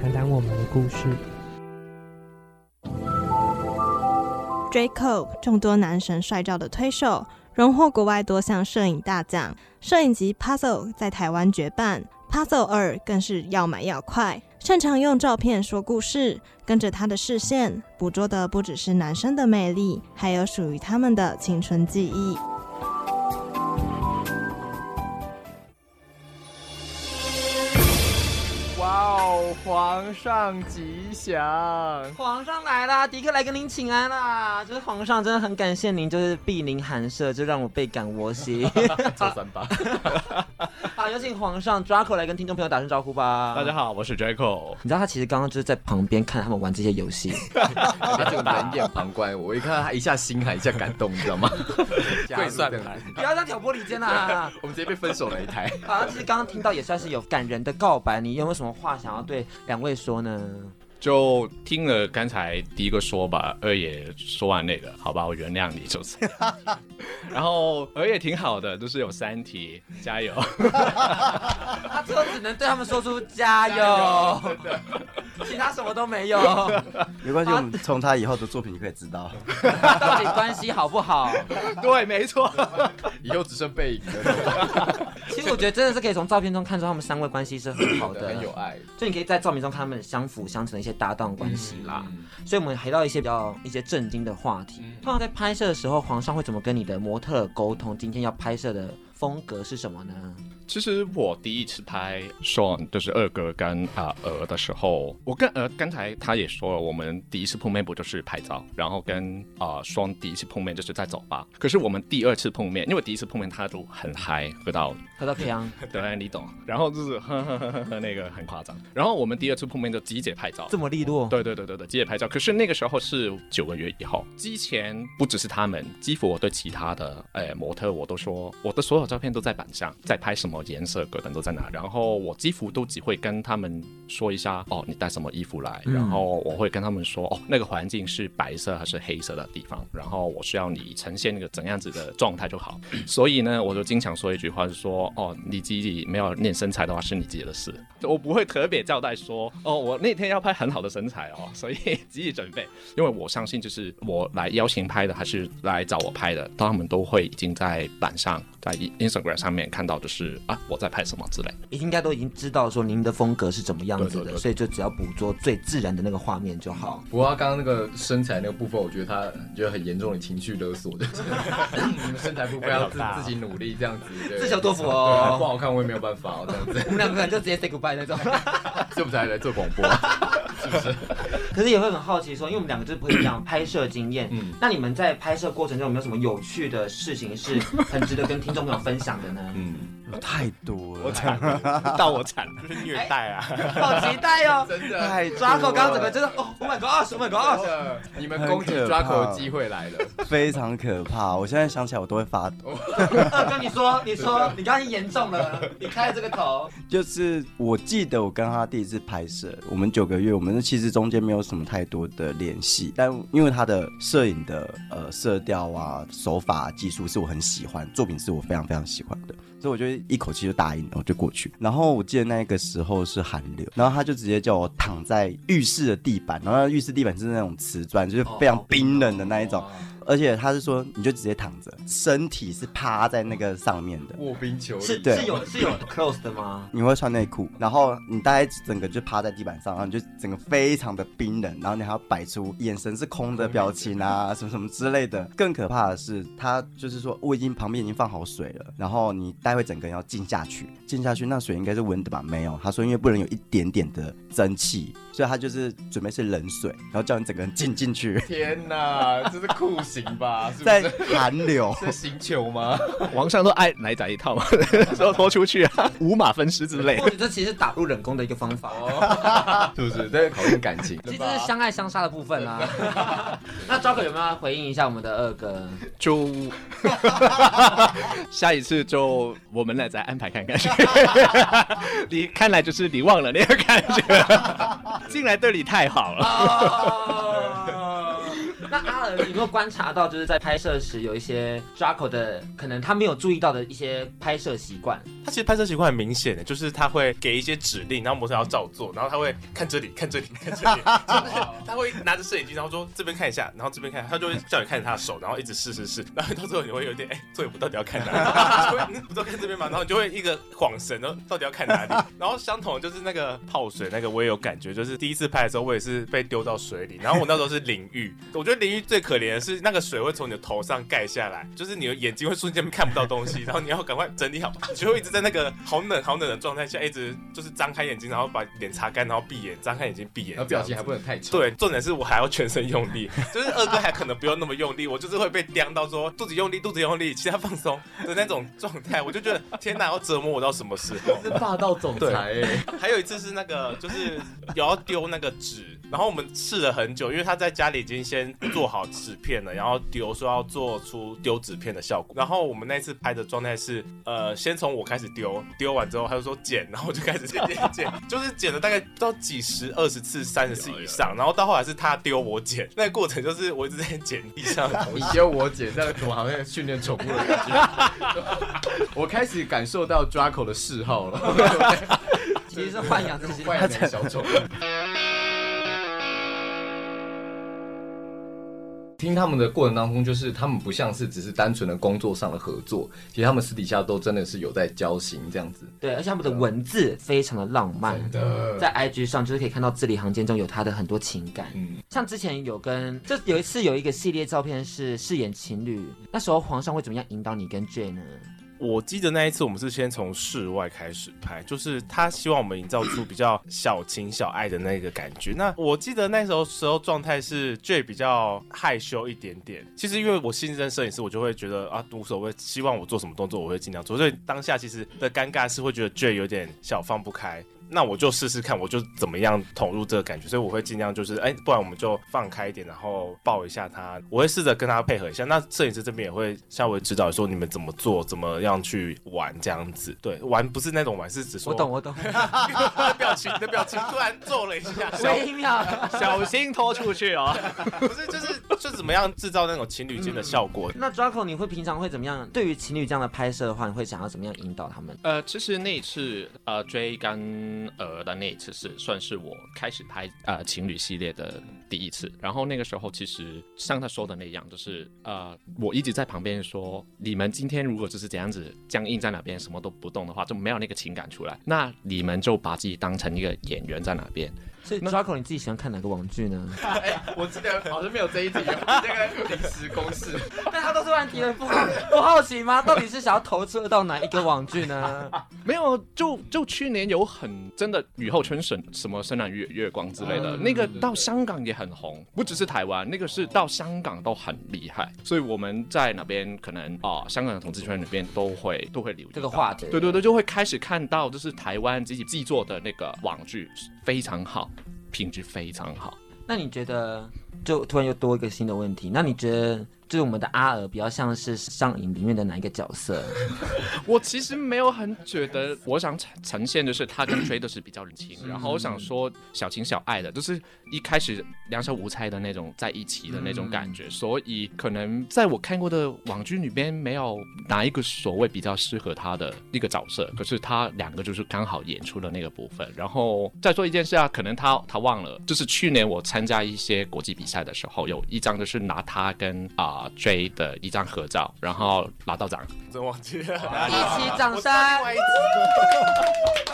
谈谈我们的故事。Draco 众多男神帅照的推手，荣获国外多项摄影大奖。摄影集 Puzzle 在台湾绝版，Puzzle 二更是要买要快。擅长用照片说故事，跟着他的视线，捕捉的不只是男生的魅力，还有属于他们的青春记忆。皇上吉祥！皇上来啦，迪克来跟您请安啦。就是皇上真的很感谢您，就是避您寒舍，就让我倍感窝心。做三八。好，有请皇上 Draco 来跟听众朋友打声招呼吧。大家好，我是 Draco。你知道他其实刚刚就是在旁边看他们玩这些游戏，他这个冷眼旁观，我一看到他一下心寒，一下感动，你知道吗？跪算了，不要这样挑拨离间啦。我们直接被分手了一台。好，其实刚刚听到也算是有感人的告白，你有没有什么话想要对两位说呢？就听了刚才第一个说吧，二爷说完那个，好吧，我原谅你，就是。然后二爷挺好的，就是有三题，加油。他最后只能对他们说出加油，加油其他什么都没有。没关系，我们从他以后的作品就可以知道，到底关系好不好？对，没错，以后只剩背影了。其实我觉得真的是可以从照片中看出他们三位关系是很好的，很有爱。所以你可以在照片中看他们相辅相成的一些搭档关系啦。嗯、所以我们还到一些比较一些震惊的话题。嗯、通常在拍摄的时候，皇上会怎么跟你的模特沟通？今天要拍摄的风格是什么呢？其实我第一次拍 Sean 就是二哥跟啊鹅的时候，我跟鹅刚才他也说了，我们第一次碰面不就是拍照，然后跟啊 Sean 第一次碰面就是在酒吧。可是我们第二次碰面，因为第一次碰面他都很嗨，喝到喝 到飘，对，你懂。然后就是呵呵呵呵那个很夸张。然后我们第二次碰面就直接拍照，这么利落？对对对对对，直接拍照。可是那个时候是九个月以后，之前不只是他们，几乎我对其他的哎模特我都说，我的所有照片都在板上，在拍什么颜色，格等都。在哪？然后我几乎都只会跟他们说一下哦，你带什么衣服来？然后我会跟他们说哦，那个环境是白色还是黑色的地方？然后我需要你呈现那个怎样子的状态就好。所以呢，我就经常说一句话，是说哦，你自己没有练身材的话，是你自己的事。我不会特别交代说哦，我那天要拍很好的身材哦，所以自己准备。因为我相信，就是我来邀请拍的，还是来找我拍的，他们都会已经在板上，在 Instagram 上面看到，就是啊，我在拍什么。之类，应该都已经知道说您的风格是怎么样子的，对对对对，所以就只要捕捉最自然的那个画面就好。不过他刚刚那个身材那个部分，我觉得他觉得很严重的情绪勒索的。你们 身材部分要自自己努力这样子，自求多福哦。不好看我也没有办法哦，这样子。我们两个可能就直接 say goodbye 那种。这不是还来做广播？是不是？可是也会很好奇说，因为我们两个就是不一样拍摄经验。嗯。那你们在拍摄过程中有没有什么有趣的事情是很值得跟听众朋友分享的呢？嗯。太多了，我惨了，到我惨了，就是虐待啊！好期待哦，真的。太抓口刚刚整个真的哦，Oh my god，Oh my god，你们攻击抓口的机会来了，非常可怕。我现在想起来我都会发抖。二哥，你说，你说，你刚刚严重了，你开了这个头。就是我记得我跟他第一次拍摄，我们九个月，我们其实中间没有什么太多的联系，但因为他的摄影的呃色调啊、手法、技术是我很喜欢，作品是我非常非常喜欢的。所以我就一口气就答应了，我就过去。然后我记得那个时候是寒流，然后他就直接叫我躺在浴室的地板，然后浴室地板是那种瓷砖，就是非常冰冷的那一种。而且他是说，你就直接躺着，身体是趴在那个上面的。卧冰求是是有是有 close 的吗？你会穿内裤，然后你大概整个就趴在地板上，然后你就整个非常的冰冷，然后你还要摆出眼神是空的表情啊，什么什么之类的。更可怕的是，他就是说我已经旁边已经放好水了，然后你待会整个人要浸下去，浸下去那水应该是温的吧？没有，他说因为不能有一点点的蒸汽。所以他就是准备是冷水，然后叫你整个人浸进去。天哪，这是酷刑吧？是不在是？寒流，是刑求吗？皇上都爱来宰一套嘛，说拖出去啊，五马分尸之类或。者这其实打入冷宫的一个方法。哦是不是？在考验感情。其实这是相爱相杀的部分啦。那 Joker 有没有要回应一下我们的二哥？就 下一次就我们来再安排看看。你看来就是你忘了那个感觉，进来对你太好了。哦，那阿尔有没有观察到，就是在拍摄时有一些 Draco 的可能他没有注意到的一些拍摄习惯？他其实拍摄习惯很明显的，就是他会给一些指令，然后模特要照做，然后他会看这里，看这里，看这里，他会拿着摄影机，然后说这边看一下，然后这边看，他就会叫你看着他的手，然后一直试试试，然后到最后你会有点哎，作业簿到底要看哪里？不都看这边吗？然后你就会一个恍神，然后到底要看哪里？然后相同的就是那个泡水那个，我也有感觉，就是第一次拍的时候，我也是被丢到水里，然后我那时候是淋浴，我觉得淋浴最可怜的是那个水会从你的头上盖下来，就是你的眼睛会瞬间看不到东西，然后你要赶快整理好，就会一直在那个好冷好冷的状态下，一直就是张开眼睛，然后把脸擦干，然后闭眼，张开眼睛闭眼，然后表情还不能太丑。对，重点是我还要全身用力，就是二哥还可能不用那么用力，我就是会被刁到说肚子用力，肚子用力，其他放松的那种状态，我就觉得天哪，要折磨我到什么时候？是霸道总裁哎。还有一次是那个，就是有要丢那个纸，然后我们试了很久，因为他在家里已经先做好纸片了，然后丢说要做出丢纸片的效果。然后我们那次拍的状态是，呃，先从我开始丢，丢完之后他就说剪，然后我就开始剪剪剪，就是剪了大概到几十、二十次、三十次以上，然后到后来是他丢我剪，那个过程就是我一直在剪地上的东西。你丢我剪，这样怎么好像训练宠物的感觉？我开始感受到 Draco 的嗜好了。其实是豢养自己，豢养小宠物。听他们的过程当中，就是他们不像是只是单纯的工作上的合作，其实他们私底下都真的是有在交心这样子。对，而且他们的文字非常的浪漫，的在 IG 上就是可以看到字里行间中有他的很多情感。嗯，像之前有跟，就有一次有一个系列照片是饰演情侣，那时候皇上会怎么样引导你跟 Jay 呢？我记得那一次，我们是先从室外开始拍，就是他希望我们营造出比较小情小爱的那个感觉。那我记得那时候时候状态是 J 比较害羞一点点。其实因为我新任摄影师，我就会觉得啊无所谓，希望我做什么动作我会尽量做。所以当下其实的尴尬是会觉得 J 有点小放不开。那我就试试看，我就怎么样投入这个感觉，所以我会尽量就是，哎、欸，不然我们就放开一点，然后抱一下他，我会试着跟他配合一下。那摄影师这边也会稍微指导说你们怎么做，怎么样去玩这样子。对，玩不是那种玩，是指说。我懂，我懂。你的表情，你的表情突然皱了一下，微妙，小心拖出去哦。不是，就是就怎么样制造那种情侣间的效果。嗯、那 Draco，你会平常会怎么样？对于情侣这样的拍摄的话，你会想要怎么样引导他们？呃，其实那一次，呃，Jay 跟呃的那一次是算是我开始拍呃情侣系列的第一次，然后那个时候其实像他说的那样，就是呃我一直在旁边说，你们今天如果就是这样子僵硬在那边什么都不动的话，就没有那个情感出来，那你们就把自己当成一个演员在那边。所以 Draco 你自己喜欢看哪个网剧呢？哎、欸，我记得好像没有这一题，这个临时公式。但他都是问题了，不不好奇吗？到底是想要投射到哪一个网剧呢？没有，就就去年有很真的雨后春笋，什么深蓝月月光之类的，嗯、那个到香港也很红，不只是台湾，那个是到香港都很厉害。所以我们在那边可能啊、呃，香港的同志圈里边都会都会留意这个话题。对对对，就会开始看到，就是台湾自己制作的那个网剧非常好。品质非常好。那你觉得，就突然又多一个新的问题？那你觉得？就是我们的阿尔比较像是上瘾里面的哪一个角色？我其实没有很觉得，我想呈呈现的是他跟 Jay 都是比较冷清，然后我想说小情小爱的，就是一开始两小无猜的那种在一起的那种感觉。所以可能在我看过的网剧里边，没有哪一个所谓比较适合他的一个角色，可是他两个就是刚好演出的那个部分。然后再说一件事啊，可能他他忘了，就是去年我参加一些国际比赛的时候，有一张就是拿他跟啊、呃、J 的一张合照，然后拿到奖，真忘记了，一起掌声！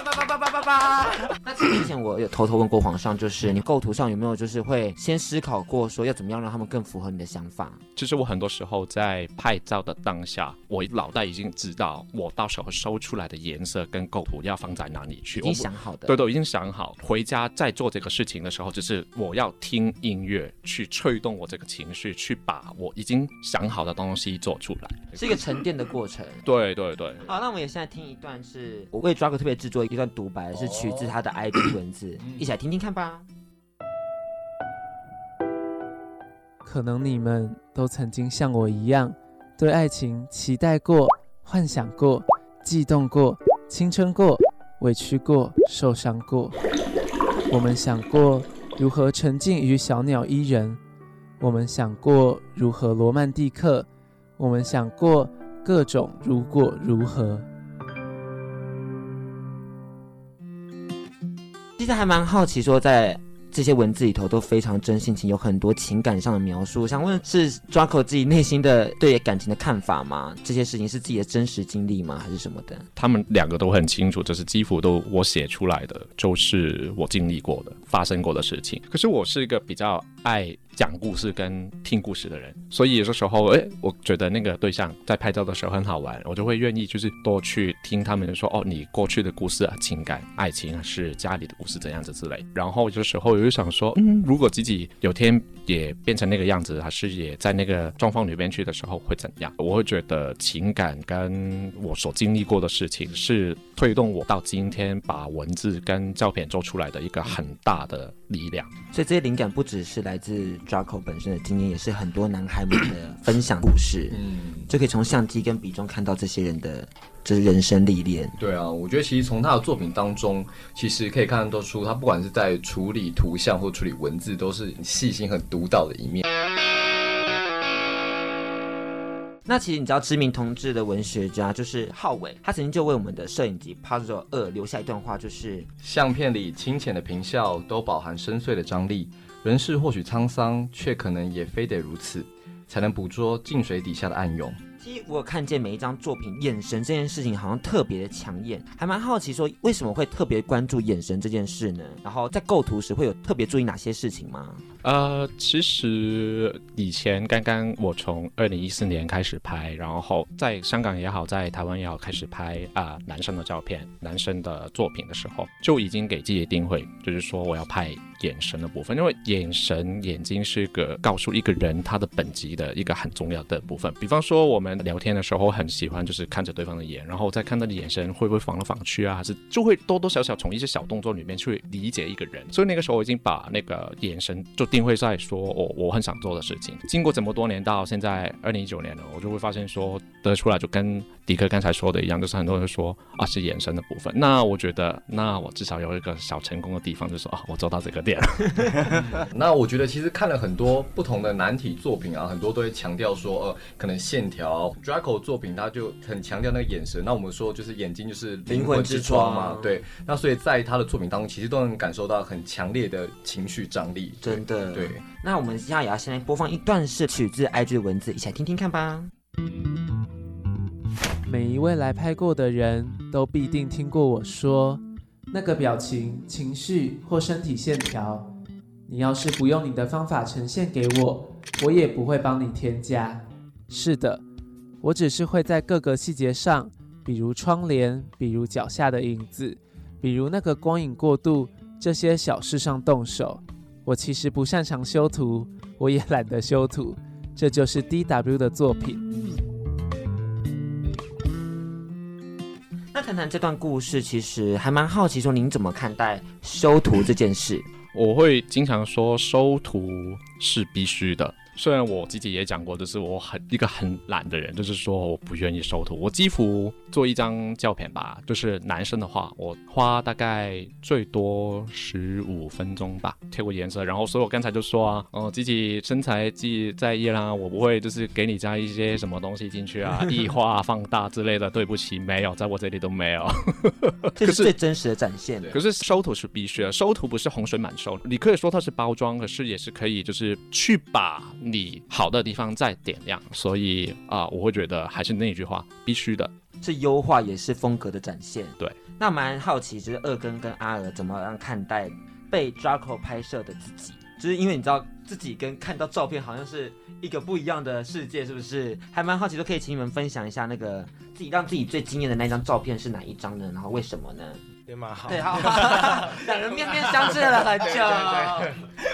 叭叭叭叭叭叭！那之前我有偷偷问过皇上，就是你构图上有没有就是会先思考过说要怎么样让他们更符合你的想法？其实我很多时候在拍照的当下，我脑袋已经知道我到时候收出来的颜色跟构图要放在哪里去，已经想好的。对，都已经想好。回家在做这个事情的时候，就是我要听音乐去吹动我这个情绪，去把我已经想好的东西做出来，是一个沉淀的过程。对对对。好，那我们也现在听一段，是我为 Draco 特别制作一段独白，是取自他的 ID 文字，一起来听听看吧。可能你们都曾经像我一样，对爱情期待过、幻想过、悸动过、青春过、委屈过、受伤过。我们想过如何沉浸于小鸟依人，我们想过如何罗曼蒂克，我们想过各种如果如何。其实还蛮好奇，说在。这些文字里头都非常真性情，有很多情感上的描述。想问是 Draco 自己内心的对感情的看法吗？这些事情是自己的真实经历吗？还是什么的？他们两个都很清楚，这是几乎都我写出来的，就是我经历过的、发生过的事情。可是我是一个比较爱讲故事跟听故事的人，所以有的时候，哎，我觉得那个对象在拍照的时候很好玩，我就会愿意就是多去听他们说，哦，你过去的故事啊，情感、爱情啊，是家里的故事怎样子之类。然后有的时候我就想说，嗯，如果自己有天也变成那个样子，还是也在那个状况里面去的时候会怎样？我会觉得情感跟我所经历过的事情是推动我到今天把文字跟照片做出来的一个很大的力量。所以这些灵感不只是来自 Draco 本身的经验，也是很多男孩们的分享故事。嗯，就可以从相机跟笔中看到这些人的就是人生历练。对啊，我觉得其实从他的作品当中，其实可以看得出他不管是在处理图像或处理文字，都是细心很独到的一面。那其实你知道知名同志的文学家就是浩伟，他曾经就为我们的摄影集《Puzzle 二》留下一段话，就是相片里清浅的平笑都饱含深邃的张力。人世或许沧桑，却可能也非得如此，才能捕捉静水底下的暗涌。其实我有看见每一张作品，眼神这件事情好像特别的抢眼，还蛮好奇说为什么会特别关注眼神这件事呢？然后在构图时会有特别注意哪些事情吗？呃，其实以前刚刚我从二零一四年开始拍，然后在香港也好，在台湾也好，开始拍啊、男生的照片、男生的作品的时候，就已经给自己定会，就是说我要拍眼神的部分，因为眼神眼睛是个告诉一个人他的本级的一个很重要的部分。比方说我们。聊天的时候很喜欢，就是看着对方的眼，然后再看他的眼神会不会晃来晃去啊，还是就会多多少少从一些小动作里面去理解一个人。所以那个时候我已经把那个眼神就定会在说，我我很想做的事情。经过这么多年到现在二零一九年了，我就会发现说得出来就跟迪克刚才说的一样，就是很多人说啊是眼神的部分。那我觉得，那我至少有一个小成功的地方，就是啊我做到这个点了。那我觉得其实看了很多不同的难题作品啊，很多都会强调说呃可能线条。Draco 作品他就很强调那个眼神，那我们说就是眼睛就是灵魂之窗嘛，对。那所以在他的作品当中，其实都能感受到很强烈的情绪张力，真的。对。那我们现在也要先来播放一段是取自 IG 的文字，一起来听听看吧。每一位来拍过的人都必定听过我说，那个表情、情绪或身体线条，你要是不用你的方法呈现给我，我也不会帮你添加。是的，我只是会在各个细节上，比如窗帘，比如脚下的影子，比如那个光影过渡，这些小事上动手。我其实不擅长修图，我也懒得修图，这就是 DW 的作品。谈谈这段故事，其实还蛮好奇，说您怎么看待收徒这件事？我会经常说，收徒是必须的。虽然我自己也讲过，就是我很一个很懒的人，就是说我不愿意收图。我几乎做一张照片吧，就是男生的话，我花大概最多十五分钟吧，贴过颜色。然后所以我刚才就说啊，哦、呃，自己身材自己在意啦，我不会就是给你加一些什么东西进去啊，异化、放大之类的。对不起，没有，在我这里都没有。这是最真实的展现。可是收图是必须的，收图不是洪水满收。你可以说它是包装，可是也是可以，就是去把你好的地方再点亮。所以啊、呃，我会觉得还是那句话，必须的，是优化也是风格的展现。对，那蛮好奇，就是二根跟阿娥怎么样看待被 Draco 拍摄的自己？就是因为你知道自己跟看到照片好像是一个不一样的世界，是不是？还蛮好奇，都可以请你们分享一下那个自己让自己最惊艳的那张照片是哪一张呢？然后为什么呢？也蛮好，对，好，两人面面相觑了很久。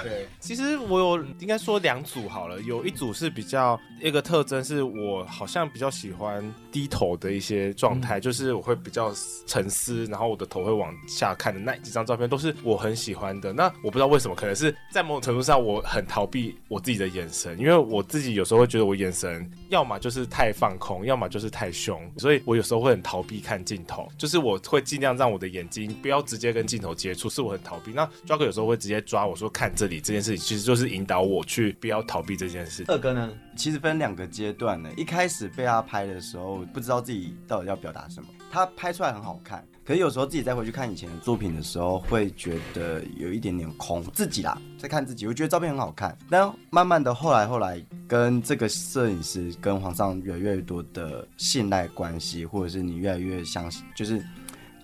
对，其实我有应该说两组好了，有一组是比较一个特征，是我好像比较喜欢低头的一些状态，嗯、就是我会比较沉思，然后我的头会往下看的那几张照片，都是我很喜欢的。那我不知道为什么，可能是在某种程度上，我很逃避我自己的眼神，因为我自己有时候会觉得我眼神要么就是太放空，要么就是太凶，所以我有时候会很逃避看镜头，就是我会尽量让我的眼。眼睛不要直接跟镜头接触，是我很逃避。那抓哥有时候会直接抓我说看这里这件事情，其实就是引导我去不要逃避这件事。二哥呢，其实分两个阶段呢。一开始被他拍的时候，不知道自己到底要表达什么。他拍出来很好看，可是有时候自己再回去看以前的作品的时候，会觉得有一点点空。自己啦，在看自己，我觉得照片很好看。但慢慢的后来后来，跟这个摄影师跟皇上越来越多的信赖关系，或者是你越来越相信，就是。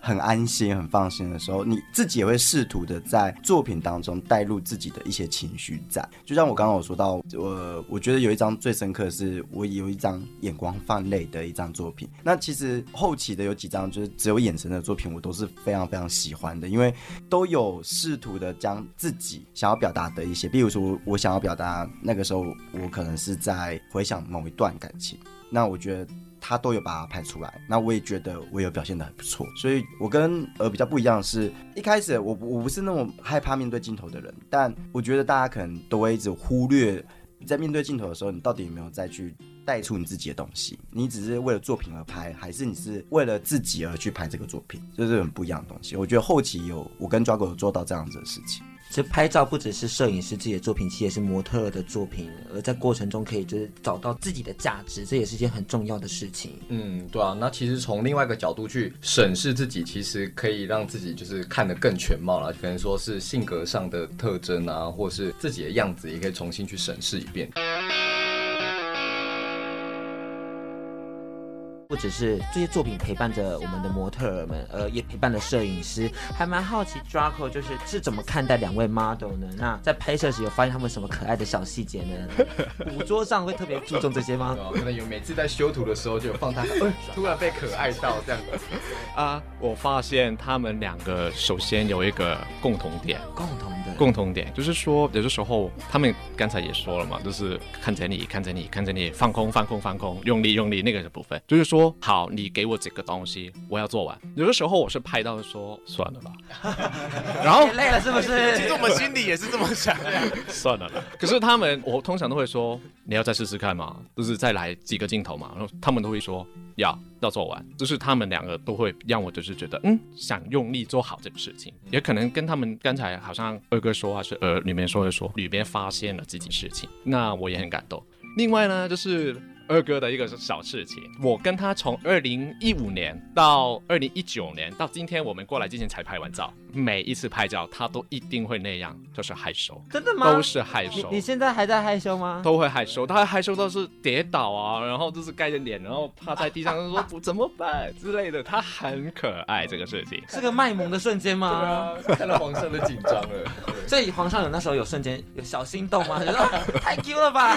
很安心、很放心的时候，你自己也会试图的在作品当中带入自己的一些情绪在。就像我刚刚有说到，我我觉得有一张最深刻的是，我有一张眼光泛泪的一张作品。那其实后期的有几张就是只有眼神的作品，我都是非常非常喜欢的，因为都有试图的将自己想要表达的一些，比如说我想要表达那个时候我可能是在回想某一段感情，那我觉得。他都有把它拍出来，那我也觉得我有表现的很不错，所以我跟呃比较不一样的是，一开始我我不是那种害怕面对镜头的人，但我觉得大家可能都会一直忽略，在面对镜头的时候，你到底有没有再去带出你自己的东西？你只是为了作品而拍，还是你是为了自己而去拍这个作品？这是很不一样的东西。我觉得后期有我跟抓狗有做到这样子的事情。其实拍照不只是摄影师自己的作品，其实也是模特的作品。而在过程中，可以就是找到自己的价值，这也是一件很重要的事情。嗯，对啊。那其实从另外一个角度去审视自己，其实可以让自己就是看得更全貌了。可能说是性格上的特征啊，或是自己的样子，也可以重新去审视一遍。不只是这些作品陪伴着我们的模特儿们，呃，也陪伴了摄影师。还蛮好奇，Draco 就是是怎么看待两位 model 呢？那在拍摄时有发现他们什么可爱的小细节呢？捕捉上会特别注重这些吗？可能有每次在修图的时候就有放大，突然被可爱到这样子。啊，我发现他们两个首先有一个共同点，共同的共同点就是说，有的时候他们刚才也说了嘛，就是看着你，看着你，看着你，放空，放空，放空，用力，用力，那个的部分，就是说。说好，你给我几个东西，我要做完。有的时候我是拍到说算了吧，然后累了是不是？其实我们心里也是这么想的，算了吧。可是他们，我通常都会说，你要再试试看嘛，就是再来几个镜头嘛。然后他们都会说要要做完，就是他们两个都会让我就是觉得嗯，想用力做好这个事情。也可能跟他们刚才好像二哥说话是呃里面说的说里面发现了自己事情，那我也很感动。另外呢，就是。二哥的一个小事情，我跟他从二零一五年到二零一九年到今天，我们过来之前才拍完照。每一次拍照，他都一定会那样，就是害羞。真的吗？都是害羞。你，你现在还在害羞吗？都会害羞，他害羞到是跌倒啊，然后就是盖着脸，然后趴在地上就说 怎么办之类的。他很可爱，这个事情是个卖萌的瞬间吗？对啊，看到皇上的紧张了。所以皇上有那时候有瞬间有小心动吗？就 说太 Q 了吧？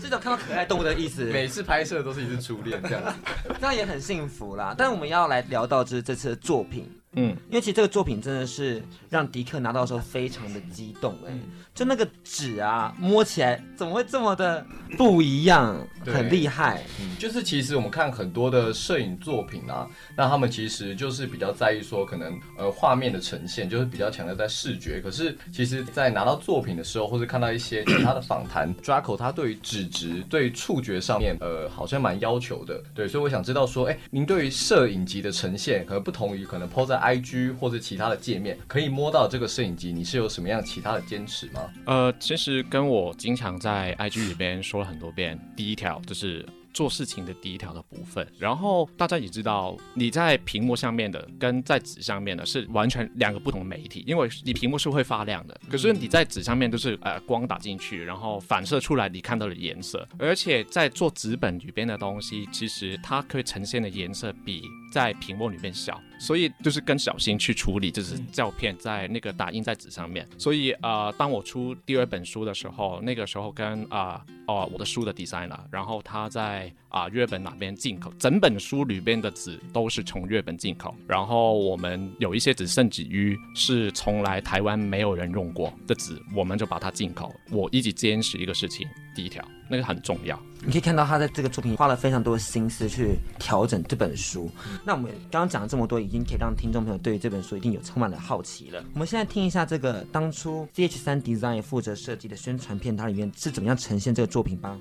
这种看到可爱动物的意思。每次拍摄都是一次初恋这样子，这样也很幸福啦。但我们要来聊到就是这次的作品。嗯，因为其实这个作品真的是让迪克拿到的时候非常的激动哎、嗯，就那个纸啊，摸起来怎么会这么的 不一样，很厉害。嗯，就是其实我们看很多的摄影作品啊，那他们其实就是比较在意说可能呃画面的呈现，就是比较强调在视觉。可是其实，在拿到作品的时候，或者看到一些其他的访谈，Draco 他对于纸质、对于触觉上面，呃，好像蛮要求的。对，所以我想知道说，哎，您对于摄影机的呈现，可能不同于可能 PO 在 IG 或者其他的界面，可以摸到这个摄影机，你是有什么样其他的坚持吗？呃，其实跟我经常在 IG 里边说说了很多遍，第一条就是。做事情的第一条的部分，然后大家也知道，你在屏幕上面的跟在纸上面的是完全两个不同的媒体，因为你屏幕是会发亮的，可是你在纸上面都是呃光打进去，然后反射出来你看到的颜色，而且在做纸本里边的东西，其实它可以呈现的颜色比在屏幕里面小，所以就是更小心去处理，就是照片在那个打印在纸上面，所以呃，当我出第二本书的时候，那个时候跟啊哦、呃、我的书的 designer，然后他在。啊，日本哪边进口，整本书里边的纸都是从日本进口，然后我们有一些纸甚至于是从来台湾没有人用过的纸，我们就把它进口。我一直坚持一个事情，第一条那个很重要。你可以看到他在这个作品花了非常多的心思去调整这本书。那我们刚刚讲了这么多，已经可以让听众朋友对于这本书一定有充满了好奇了。我们现在听一下这个当初 CH3 Design 负责设计的宣传片，它里面是怎么样呈现这个作品吧？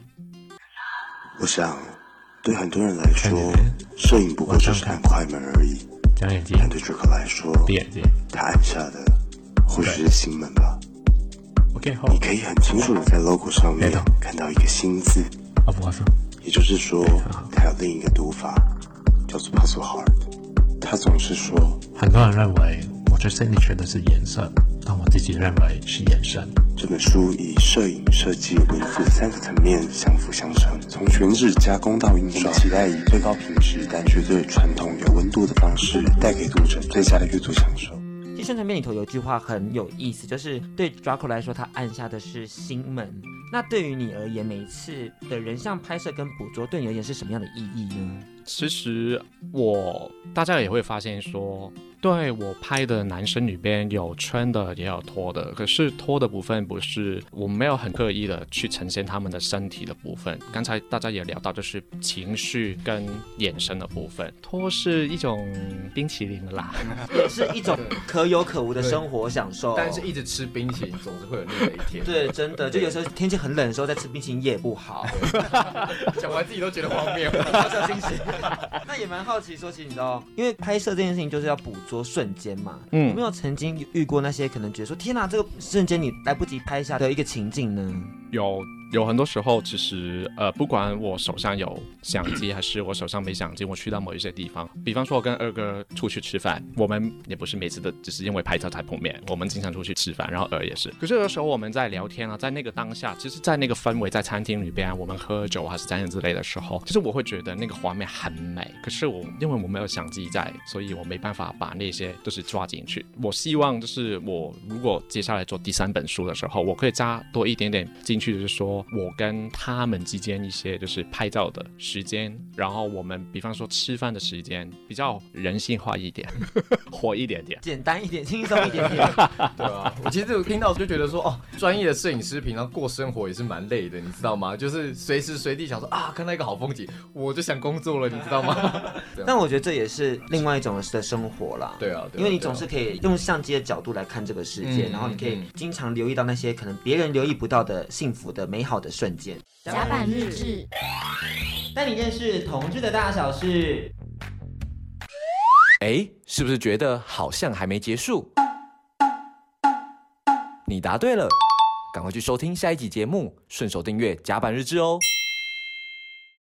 我想，对很多人来说，摄影不过就是按快门而已。但对 Draco 来说，他按下的或许是心门吧。你可以很清楚的在 logo 上面看到一个心字，也就是说，他有另一个读法，叫做 Puzzle Heart。他总是说，很多人认为我最 signature 的是颜色。但我自己认为是眼神。这本书以摄影设计、文字三个层面相辅相成，从全纸加工到印刷，期待以最高品质但绝对传统、有温度的方式，带给读者最佳的阅读享受。其实宣传片里头有一句话很有意思，就是对 Draco 来说，他按下的是心门。那对于你而言，每一次的人像拍摄跟捕捉，对你而言是什么样的意义呢？其实我大家也会发现说。对，我拍的男生里边有穿的也有脱的，可是脱的部分不是我没有很刻意的去呈现他们的身体的部分。刚才大家也聊到，就是情绪跟眼神的部分。脱是一种冰淇淋啦，也是一种可有可无的生活享受。但是一直吃冰淇淋总是会有那么一天。对，真的，就有时候天气很冷的时候，在吃冰淇淋也不好。讲完自己都觉得荒谬，好小心情。那也蛮好奇，说起你知道，因为拍摄这件事情就是要捕捉。瞬间嘛，嗯，有没有曾经遇过那些可能觉得说，天哪，这个瞬间你来不及拍下的一个情境呢？有。有很多时候，其实呃，不管我手上有相机还是我手上没相机，我去到某一些地方，比方说我跟二哥出去吃饭，我们也不是每次的只是因为拍照才碰面，我们经常出去吃饭，然后二也是。可是有时候我们在聊天啊，在那个当下，其实，在那个氛围，在餐厅里边，我们喝酒还是怎样之类的时候，其实我会觉得那个画面很美。可是我因为我没有相机在，所以我没办法把那些都是抓进去。我希望就是我如果接下来做第三本书的时候，我可以加多一点点进去，就是说。我跟他们之间一些就是拍照的时间，然后我们比方说吃饭的时间比较人性化一点，火一点点，简单一点，轻松一点点，对啊，我其实有听到就觉得说，哦，专业的摄影师平常过生活也是蛮累的，你知道吗？就是随时随地想说啊，看到一个好风景，我就想工作了，你知道吗？但我觉得这也是另外一种的生活啦。对啊，对啊，因为你总是可以用相机的角度来看这个世界，嗯，然后你可以经常留意到那些可能别人留意不到的幸福的美好的瞬间。甲板日志，带你认识同志的大小事。哎，是不是觉得好像还没结束？你答对了，赶快去收听下一集节目，顺手订阅甲板日志哦。